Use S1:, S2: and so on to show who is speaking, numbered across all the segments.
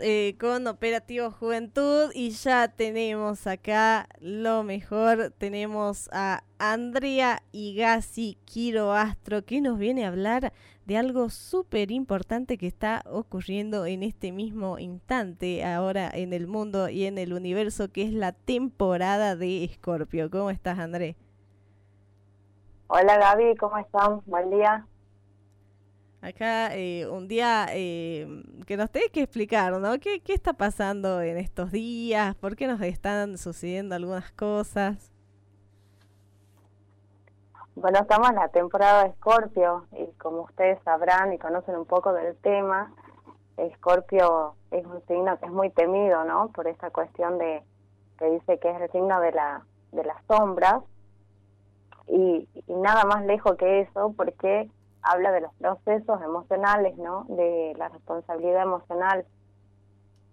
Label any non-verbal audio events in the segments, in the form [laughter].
S1: Eh, con Operativo Juventud y ya tenemos acá lo mejor. Tenemos a Andrea Igasi Quiroastro que nos viene a hablar de algo súper importante que está ocurriendo en este mismo instante ahora en el mundo y en el universo, que es la temporada de Escorpio. ¿Cómo estás, André?
S2: Hola, Gaby, ¿cómo están? Buen día.
S1: Acá eh, un día eh, que nos tenés que explicar, ¿no? ¿Qué, ¿Qué está pasando en estos días? ¿Por qué nos están sucediendo algunas cosas?
S2: Bueno, estamos en la temporada de Escorpio y como ustedes sabrán y conocen un poco del tema, Escorpio es un signo que es muy temido, ¿no? Por esta cuestión de que dice que es el signo de la de las sombras y, y nada más lejos que eso porque habla de los procesos emocionales, ¿no? De la responsabilidad emocional.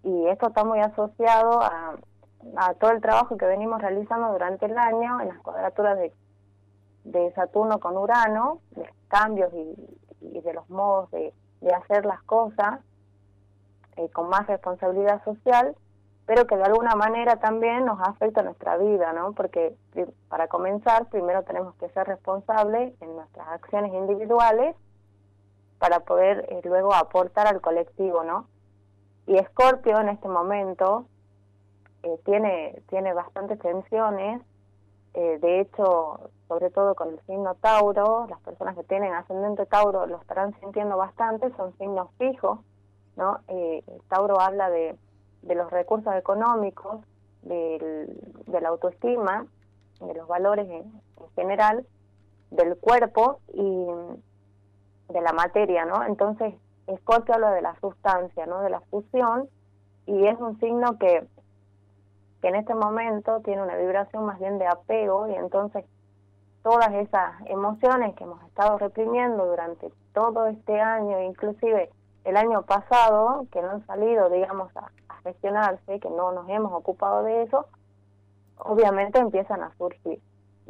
S2: Y esto está muy asociado a, a todo el trabajo que venimos realizando durante el año en las cuadraturas de, de Saturno con Urano, de cambios y, de los modos de, de hacer las cosas eh, con más responsabilidad social, pero que de alguna manera también nos afecta nuestra vida, ¿no? Porque para comenzar, primero tenemos que ser responsables en nuestras acciones individuales para poder eh, luego aportar al colectivo, ¿no? Y Escorpio en este momento eh, tiene, tiene bastantes tensiones, eh, de hecho, sobre todo con el signo Tauro, las personas que tienen ascendente Tauro lo estarán sintiendo bastante, son signos fijos, ¿no? Tauro habla de de los recursos económicos, del, de la autoestima, de los valores en, general, del cuerpo y de la materia, ¿no? Entonces, Escorpio habla de la sustancia, ¿no? De la fusión y es un signo que, que en este momento tiene una vibración más bien de apego y entonces todas esas emociones que hemos estado reprimiendo durante todo este año, inclusive el año pasado, que no han salido, digamos, a, gestionarse, que no nos hemos ocupado de eso, obviamente empiezan a surgir.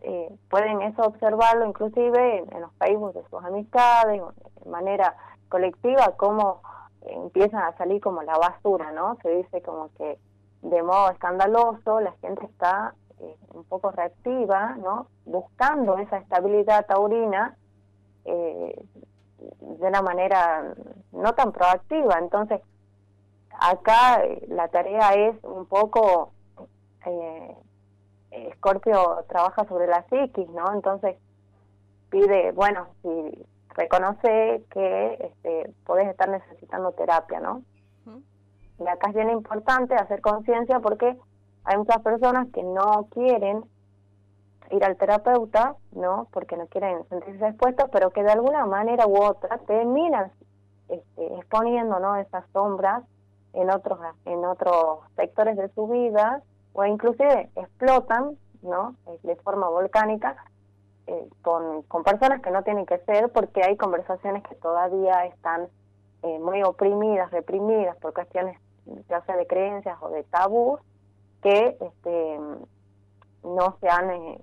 S2: Eh, pueden eso observarlo inclusive en, los Facebook de sus amistades, de manera colectiva, cómo empiezan a salir como la basura, ¿no? Se dice como que de modo escandaloso la gente está eh, un poco reactiva, ¿no? Buscando esa estabilidad taurina eh, de una manera no tan proactiva. Entonces, acá eh, la tarea es un poco, eh, Scorpio trabaja sobre la psiquis, ¿no? Entonces pide, bueno, si reconoce que este, podés estar necesitando terapia, ¿no? Y acá es bien importante hacer conciencia porque hay muchas personas que no quieren ir al terapeuta, ¿no? Porque no quieren sentirse expuestos, pero que de alguna manera u otra terminan este, exponiendo, ¿no? Esas sombras en otros en otros sectores de su vida o inclusive explotan no eh, de forma volcánica eh, con, con personas que no tienen que ser porque hay conversaciones que todavía están eh, muy oprimidas reprimidas por cuestiones ya sea de creencias o de tabús que este no se han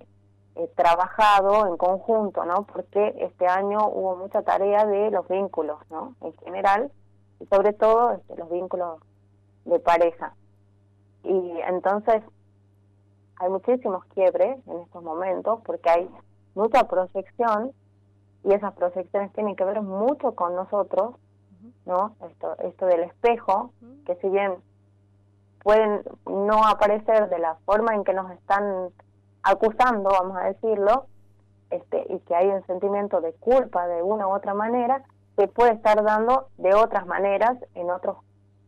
S2: trabajado en conjunto no porque este año hubo mucha tarea de los vínculos no en general y sobre todo este, los vínculos de pareja. Y entonces hay muchísimos quiebres en estos momentos porque hay mucha proyección y esas proyecciones tienen que ver mucho con nosotros, ¿no? Esto, esto del espejo, que si bien pueden no aparecer de la forma en que nos están acusando, vamos a decirlo, este, y que hay un sentimiento de culpa de una u otra manera, se puede estar dando de otras maneras en otros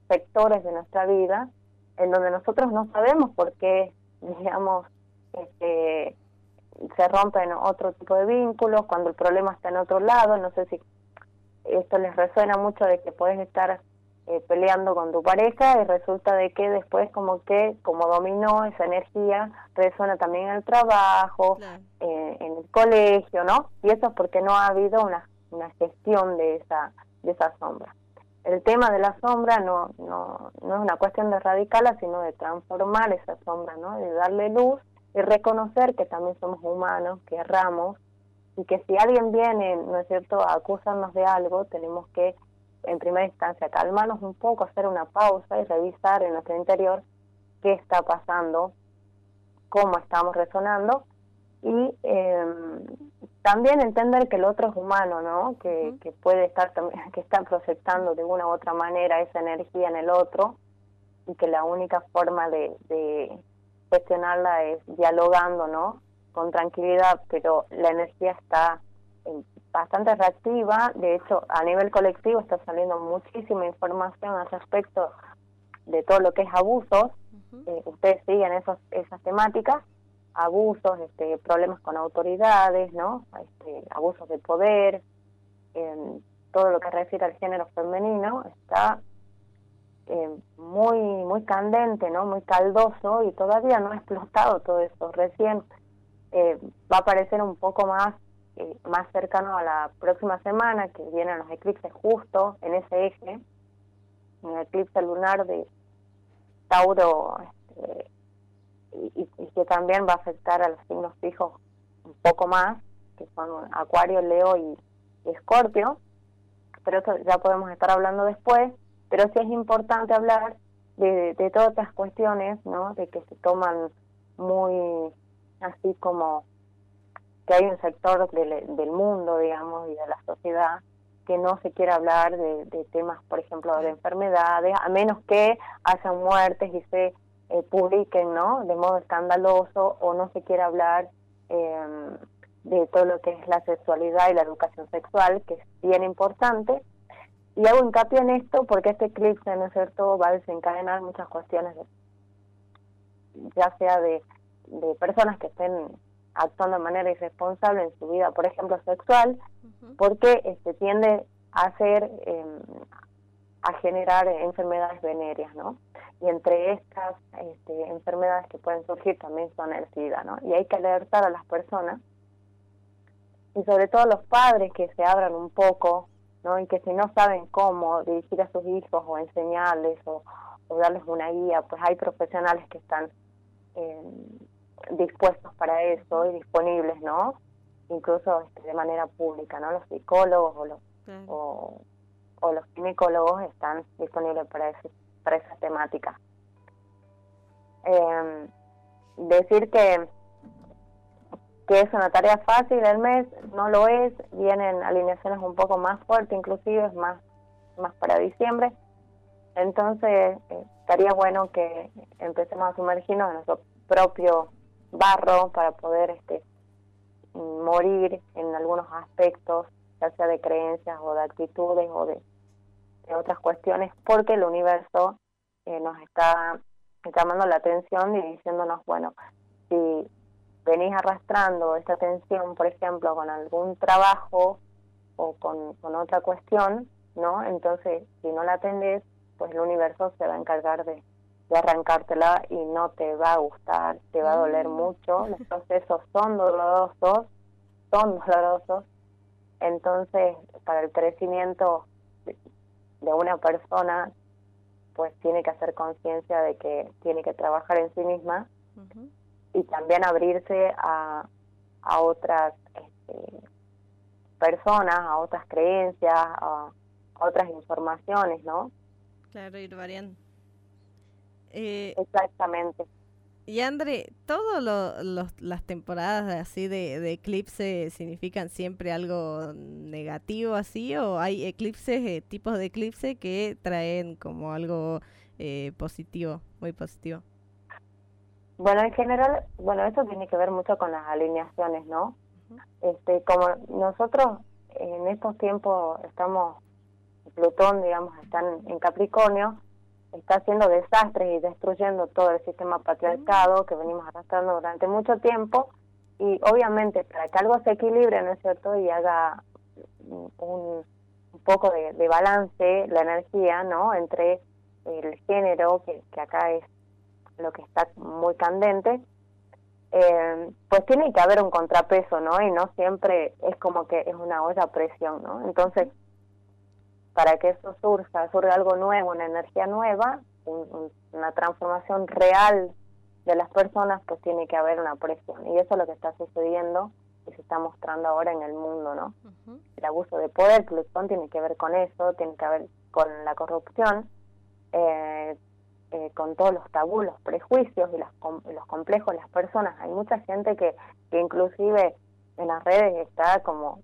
S2: sectores de nuestra vida en donde nosotros no sabemos por qué, [laughs] digamos, este, se rompen otro tipo de vínculos, cuando el problema está en otro lado, no sé si esto les resuena mucho de que puedes estar eh, peleando con tu pareja y resulta de que después como que, como dominó esa energía, resuena también en el trabajo, eh, en el colegio, ¿no? Y eso es porque no ha habido una una gestión de esa, de esa sombra. El tema de la sombra no, no, no es una cuestión de erradicarla, sino de transformar esa sombra, ¿no? de darle luz y reconocer que también somos humanos, que erramos y que si alguien viene, ¿no es cierto?, a acusarnos de algo, tenemos que en primera instancia calmarnos un poco, hacer una pausa y revisar en nuestro interior qué está pasando, cómo estamos resonando y em, también entender que el otro es humano, ¿no? Que, que puede estar [laughs] que está proyectando de una u otra manera esa energía en el otro y que la única forma de, de gestionarla es dialogando, ¿no? Con tranquilidad, pero la energía está bastante reactiva, de hecho a nivel colectivo está saliendo muchísima información al respecto de todo lo que es abusos, eh, ustedes siguen esas temáticas, abusos, este, problemas con autoridades, ¿no? Este, abusos de poder, todo lo que refiere al género femenino está eh, muy muy candente, ¿no? Muy caldoso y todavía no ha explotado todo eso. Recién eh, va a aparecer un poco más eh, más cercano a la próxima semana que vienen los eclipses justo en ese eje, en el eclipse lunar de Tauro este, y, que también va a afectar a los signos fijos un poco más, que son Acuario, Leo y, Escorpio, pero eso ya podemos estar hablando después, pero sí es importante hablar de, de todas estas cuestiones, ¿no? De que se toman muy así como que hay un sector del, del mundo, digamos, y de la sociedad que no se quiere hablar de, de temas, por ejemplo, de enfermedades, a menos que hayan muertes y se eh, publiquen ¿no? de modo escandaloso o no se quiere hablar em, de todo lo que es la sexualidad y la educación sexual, que es bien importante. Y hago hincapié en esto porque este eclipse, ¿no es cierto?, va a desencadenar muchas cuestiones, ya sea de, de personas que estén actuando de manera irresponsable en su vida, por ejemplo, sexual, porque este tiende a hacer, em, a generar enfermedades venéreas, ¿no? Y entre estas este, enfermedades que pueden surgir también son el SIDA, ¿no? Y hay que alertar a las personas y sobre todo a los padres que se abran un poco, ¿no? Y que si no saben cómo dirigir a sus hijos o enseñarles o, darles una guía, pues hay profesionales que están eh, dispuestos para eso y disponibles, ¿no? Incluso este, de manera pública, ¿no? Los psicólogos o los, o, o los ginecólogos están disponibles para eso para esa temática. Eh, decir que, que es una tarea fácil el mes, no lo es, vienen alineaciones un poco más fuertes, inclusive más, más para diciembre. Entonces, eh, estaría bueno que empecemos a sumergirnos en nuestro propio barro para poder este morir en algunos aspectos, ya sea de creencias o de actitudes o de otras cuestiones, porque el universo eh, nos está llamando la atención y diciéndonos, bueno, si venís arrastrando esta tensión, por ejemplo, con algún trabajo o con, con otra cuestión, ¿no? Entonces, si no la atendés, pues el universo se va a encargar de, de arrancártela y no te va a gustar, te va a doler mm. mucho, los procesos son dolorosos, son [laughs] dolorosos, entonces para el crecimiento de una persona, pues tiene que hacer conciencia de que tiene que trabajar en sí misma y también abrirse a, a otras este, personas, a otras creencias, a, otras informaciones, ¿no?
S1: Claro, ir variando. Eh,
S2: Exactamente.
S1: Y André, ¿todas las temporadas así de, de, eclipse significan siempre algo negativo así? ¿O hay eclipses, eh, tipos de eclipse que traen como algo eh, positivo, muy positivo?
S2: Bueno, en general, bueno, eso tiene que ver mucho con las alineaciones, ¿no? Este, como nosotros en estos tiempos estamos, Plutón, digamos, están en Capricornio, está haciendo desastres y destruyendo todo el sistema patriarcado que venimos arrastrando durante mucho tiempo y obviamente para que algo se equilibre, ¿no es cierto? Y haga un, un poco de, balance la energía, ¿no? Entre el género, que, que acá es lo que está muy candente, eh, pues tiene que haber un contrapeso, ¿no? Y no siempre es como que es una olla a presión, ¿no? Entonces, para que eso surja, surja algo nuevo, una energía nueva, una transformación real de las personas, pues tiene que haber una presión. Y eso es lo que está sucediendo que se está mostrando ahora en el mundo, ¿no? El abuso de poder, Plutón tiene que ver con eso, tiene que ver con la corrupción, eh, eh, con todos los tabús, los prejuicios y los complejos de las personas. Hay mucha gente que, que inclusive en las redes está como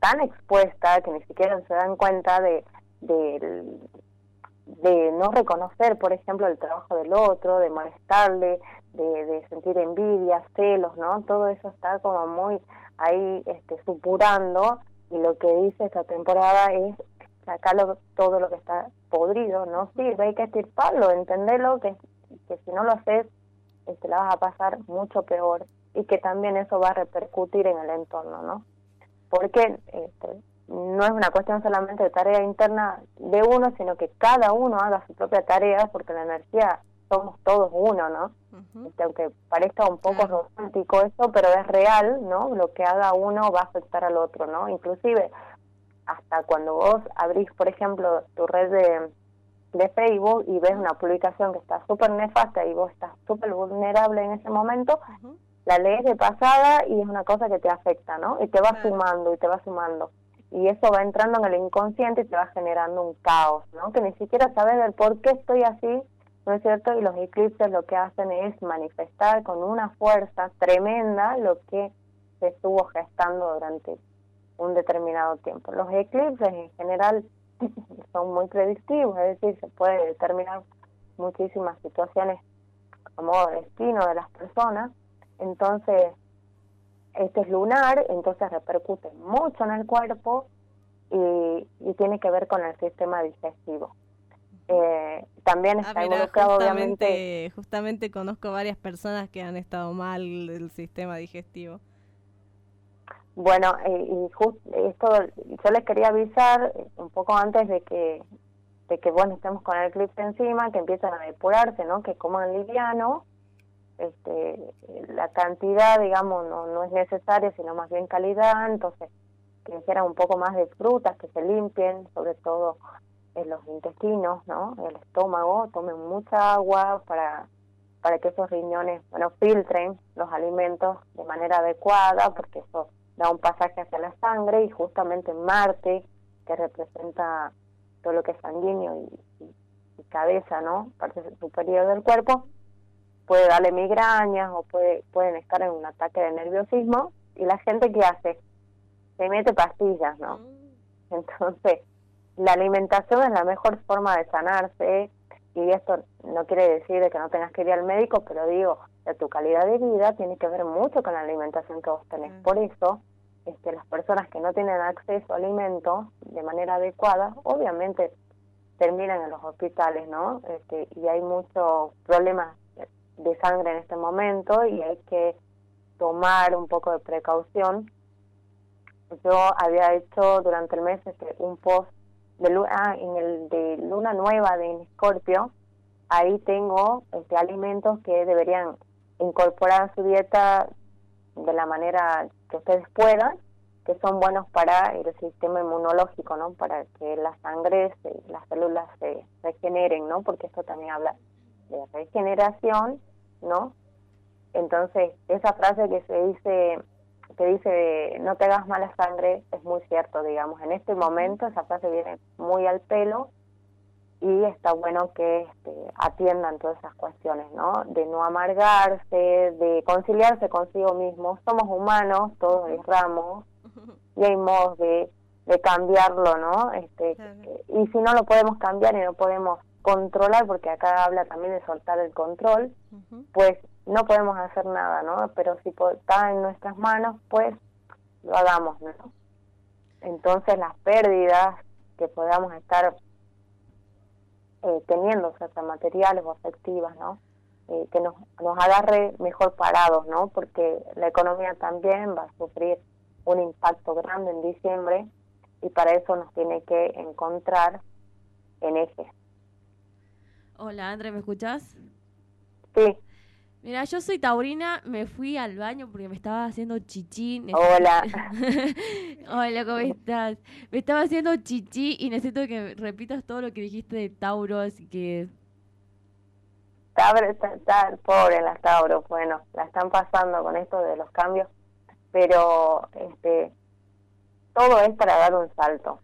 S2: tan expuesta que ni siquiera se dan cuenta de, de, no reconocer, por ejemplo, el trabajo del otro, de molestarle, de, de sentir envidia, celos, ¿no? Todo eso está como muy ahí este, supurando y lo que dice esta temporada es sacarlo todo lo que está podrido, no sirve, hay que estirparlo, entenderlo, que, que si no lo haces, este, la vas a pasar mucho peor y que también eso va a repercutir en el entorno, ¿no? Porque este, no es una cuestión solamente de tarea interna de uno, sino que cada uno haga su propia tarea, porque la energía somos todos uno, ¿no? este, aunque parezca un poco romántico eso, pero es real, ¿no? Lo que haga uno va a afectar al otro, ¿no? Inclusive, hasta cuando vos abrís, por ejemplo, tu red de, de Facebook y ves una publicación que está súper nefasta y vos estás súper vulnerable en ese momento, la lees de pasada y es una cosa que te afecta, ¿no? Y te va sumando y te va sumando. Y eso va entrando en el inconsciente y te va generando un caos, ¿no? Que ni siquiera sabes del por qué estoy así ¿no es cierto? Y los eclipses lo que hacen es manifestar con una fuerza tremenda lo que se estuvo gestando durante un determinado tiempo. Los eclipses en general [laughs] son muy predictivos, es decir, se puede determinar muchísimas situaciones a modo destino de las personas. Entonces, este es lunar, entonces repercute mucho en el cuerpo y, y tiene que ver con el sistema digestivo. Eh, también está involucrado
S1: obviamente justamente conozco varias personas que han estado mal del sistema digestivo.
S2: Bueno eh, y justo esto yo les quería avisar un poco antes de que de que bueno estemos con el eclipse encima que empiezan a depurarse no que coman liviano este la cantidad digamos no no es necesaria sino más bien calidad entonces que hicieran un poco más de frutas que se limpien sobre todo los intestinos, ¿no? El estómago, tomen mucha agua para, para que esos riñones, bueno, filtren los alimentos de manera adecuada, porque eso da un pasaje hacia la sangre y justamente Marte, que representa todo lo que es sanguíneo y, cabeza, ¿no? Parte superior del cuerpo, puede darle migrañas o puede, pueden estar en un ataque de nerviosismo y la gente que hace se mete pastillas, ¿no? Mm. Entonces, la alimentación es la mejor forma de sanarse y esto no quiere decir que no tengas que ir al médico, pero digo, que tu calidad de vida tiene que ver mucho con la alimentación que vos tenés. Por eso, este, las personas que no tienen acceso a alimentos de manera adecuada, obviamente terminan en los hospitales, ¿no? Este, y hay muchos problemas de sangre en este momento y hay que tomar un poco de precaución. Yo había hecho durante el mes este, un post de ah, en el de luna nueva de Escorpio, ahí tengo este, alimentos que deberían incorporar a su dieta de la manera que ustedes puedan, que son buenos para el sistema inmunológico, ¿no? Para que la sangre, las células se regeneren, ¿no? Porque esto también habla de regeneración, ¿no? Entonces, esa frase que se dice que dice no te hagas mala sangre es muy cierto, digamos. En este momento esa frase viene muy al pelo y está bueno que este, atiendan todas esas cuestiones, ¿no? De no amargarse, de conciliarse consigo mismo. Somos humanos, todos erramos y hay modos de, de cambiarlo, ¿no? Este, Y si no lo podemos cambiar y no podemos controlar, porque acá habla también de soltar el control, pues no podemos hacer nada, ¿no? Pero si está en nuestras manos, pues lo hagamos, ¿no? Entonces las pérdidas que podamos estar eh, teniendo, o sea, materiales o afectivas, ¿no? Eh, que nos, nos agarre mejor parados, ¿no? Porque la economía también va a sufrir un impacto grande en diciembre y para eso nos tiene que encontrar en eje.
S3: Hola, André, ¿me escuchas?
S2: Sí.
S3: Mira, yo soy taurina, me fui al baño porque me estaba haciendo chichi.
S2: Hola. [laughs]
S3: Hola, ¿cómo estás? Me estaba haciendo chichi y necesito que repitas todo lo que dijiste de Tauro, así que...
S2: Está, está, pobre las Tauro, bueno, la están pasando con esto de los cambios. pero este todo es para dar un salto.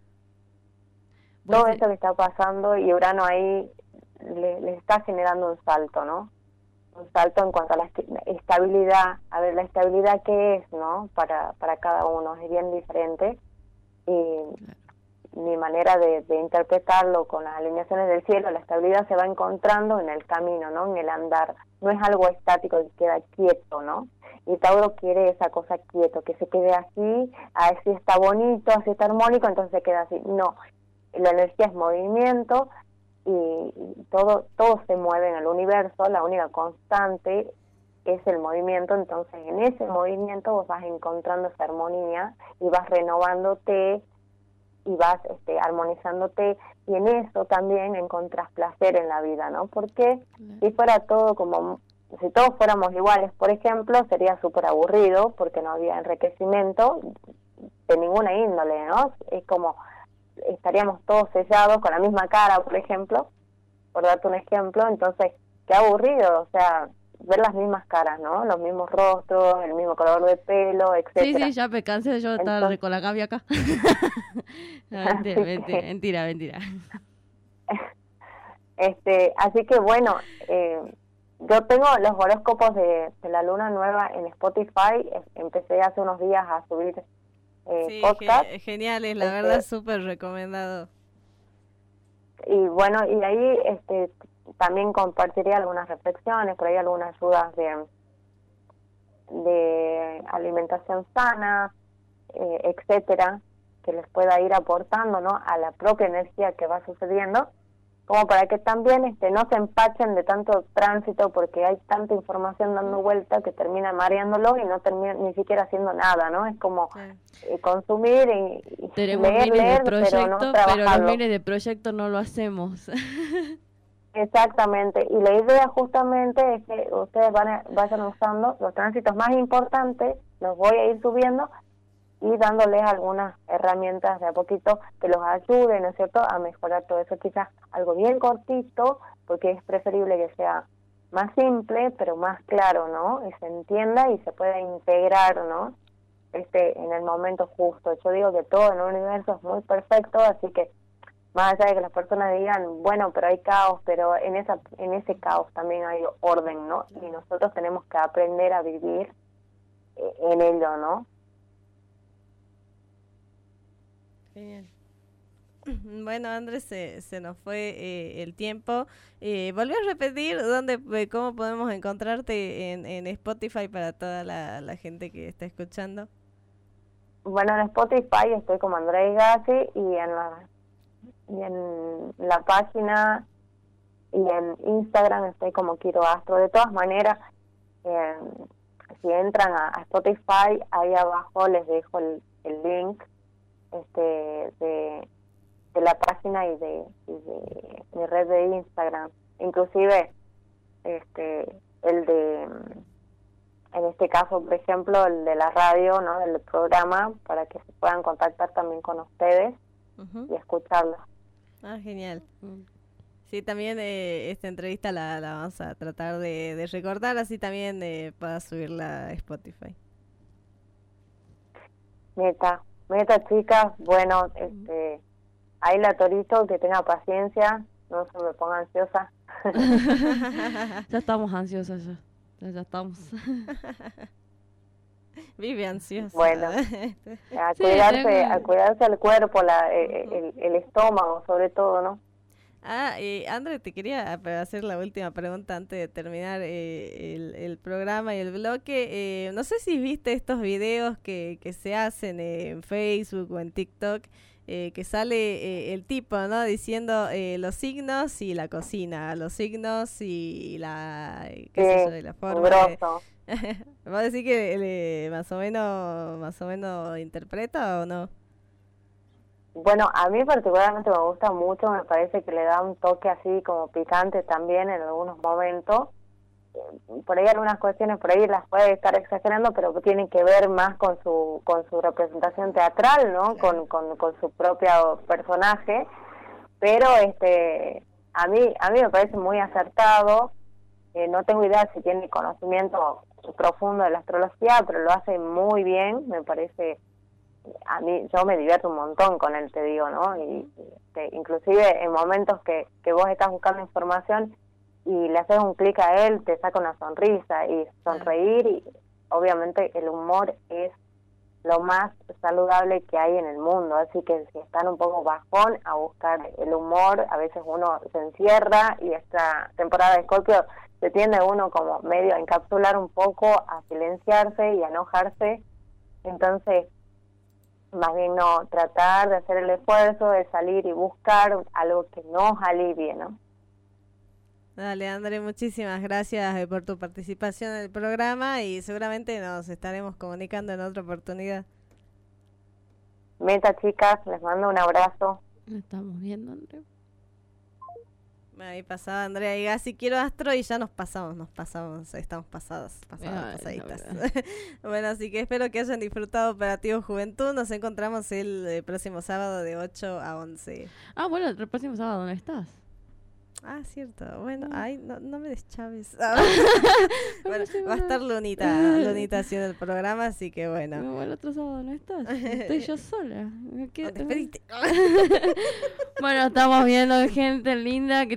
S2: todo esto que está pasando y Urano ahí le, le está generando un salto, ¿no? un salto en cuanto a la estabilidad, a ver la estabilidad que es, ¿no? Para, para cada uno es bien diferente y mi manera de, interpretarlo con las alineaciones del cielo, la estabilidad se va encontrando en el camino, ¿no? En el andar, no es algo estático que queda quieto, ¿no? Y Tauro quiere esa cosa quieto, que se quede así, así está bonito, así está armónico, entonces se queda así. No, la energía es movimiento, y todo, todo se mueve en el universo, la única constante es el movimiento, entonces en ese movimiento vos vas encontrando esa armonía y vas renovándote y vas este, armonizándote y en eso también encontrás placer en la vida, ¿no? Porque si fuera todo como, si todos fuéramos iguales, por ejemplo, sería súper aburrido porque no había enriquecimiento de ninguna índole, ¿no? Es como estaríamos todos sellados con la misma cara, por ejemplo, por darte un ejemplo, entonces, qué aburrido, o sea, ver las mismas caras, ¿no? Los mismos rostros, el mismo color de pelo, etcétera.
S3: Sí, sí, ya me cansé de yo estar con la cambia acá. [laughs] [laughs] mentira, mentira, [laughs]
S2: Este, así que bueno, eh, yo tengo los horóscopos de, de, la luna nueva en Spotify, empecé hace unos días a subir
S1: eh, sí, podcast. geniales, la verdad, este súper recomendado.
S2: Y bueno, y ahí este, también compartiría algunas reflexiones, por ahí algunas ayudas de, de alimentación sana, eh, etcétera, que les pueda ir aportando ¿no? a la propia energía que va sucediendo como para que también este, no se empachen de tanto tránsito porque hay tanta información dando vuelta que termina mareándolo y no termina ni siquiera haciendo nada, ¿no? Es como eh, consumir y,
S3: Tenemos leer, leer, de proyectos, pero, los miles de proyectos no lo hacemos. [laughs]
S2: Exactamente, y la idea justamente es que ustedes van vayan usando los tránsitos más importantes, los voy a ir subiendo y dándoles algunas herramientas de a poquito que los ayuden, ¿no es cierto?, a mejorar todo eso. Quizás algo bien cortito, porque es preferible que sea más simple, pero más claro, ¿no? Y se entienda y se pueda integrar, ¿no? Este, en el momento justo. Yo digo que todo en el universo es muy perfecto, así que más allá de que las personas digan, bueno, pero hay caos, pero en esa en ese caos también hay orden, ¿no? Y nosotros tenemos que aprender a vivir eh, en ello, ¿no? [clears throat]
S1: Bueno, Andrés, se, se nos fue eh, el tiempo. Eh, volví a repetir dónde, eh, cómo podemos encontrarte en, en Spotify para toda la, gente que está escuchando.
S2: Bueno, en Spotify estoy como Andrés Gassi y en la, y en la página y en Instagram estoy como Kiro Astro. De todas maneras, si entran a, Spotify, ahí abajo les dejo el, el link este, de, la página y de, mi red de Instagram. Inclusive, este, el de, en este caso, por ejemplo, el de la radio, ¿no? Del programa, para que se puedan contactar también con ustedes y escucharlo.
S1: Ah, genial. Sí, también eh, esta entrevista la, la, vamos a tratar de, de recordar, así también eh, para subirla a Spotify.
S2: Neta, Meta, chicas, bueno, este, ahí la torito, que tenga paciencia, no se me ponga ansiosa. [laughs]
S3: ya estamos ansiosas, ya, ya estamos. [laughs]
S1: Vive ansiosa.
S2: Bueno, [laughs] a cuidarse, a cuidarse el cuerpo, la, eh, el, el estómago sobre todo, ¿no?
S1: Ah, eh, André, te quería hacer la última pregunta antes de terminar eh, el, programa y el bloque. Eh, no sé si viste estos videos que, que se hacen en Facebook o en TikTok, eh, que sale el tipo, ¿no? Diciendo los signos y la cocina, los signos y la, qué sé la forma. ¿Va a decir que más o menos, más o menos interpreta o no?
S2: Bueno, a mí particularmente me gusta mucho, me parece que le da un toque así como picante también en algunos momentos. Por ahí algunas cuestiones, por ahí las puede estar exagerando, pero tienen que ver más con su con su representación teatral, ¿no? Con, con, con su propio personaje. Pero este a mí a mí me parece muy acertado. Eh, no tengo idea si tiene conocimiento profundo de la astrología, pero lo hace muy bien, me parece, a mí, yo me divierto un montón con él, te digo, ¿no? Y, este, inclusive en momentos que, que vos estás buscando información y le haces un clic a él, te saca una sonrisa y sonreír y obviamente el humor es lo más saludable que hay en el mundo, así que si están un poco bajón a buscar el humor, a veces uno se encierra y esta temporada de Scorpio se tiende uno como medio a encapsular un poco, a silenciarse y a enojarse, entonces más bien no tratar de hacer el esfuerzo de salir y buscar algo que nos alivie, ¿no?
S1: Dale, André, muchísimas gracias eh, por tu participación en el programa y seguramente nos estaremos comunicando en otra oportunidad.
S2: Meta, chicas, les mando un abrazo.
S3: Nos estamos viendo, André.
S1: Ahí pasaba Andrea y Gassi, quiero Astro y ya nos pasamos, nos pasamos, estamos pasadas, pasadas,
S3: Ay, no,
S1: pasaditas. [laughs] bueno, así que espero que hayan disfrutado Operativo Juventud. Nos encontramos el eh, próximo sábado de 8 a 11.
S3: Ah, bueno, el próximo sábado, ¿dónde estás?
S1: Ah, cierto. Bueno,
S3: Mm.
S1: ay, no, no me deschaves. [laughs] Ah. [laughs] bueno, va a estar Lunita, Lunita haciendo el programa, así que bueno.
S3: No, el otro sábado no estás. Estoy yo sola. Me
S1: Oh,
S3: bueno, estamos viendo gente linda que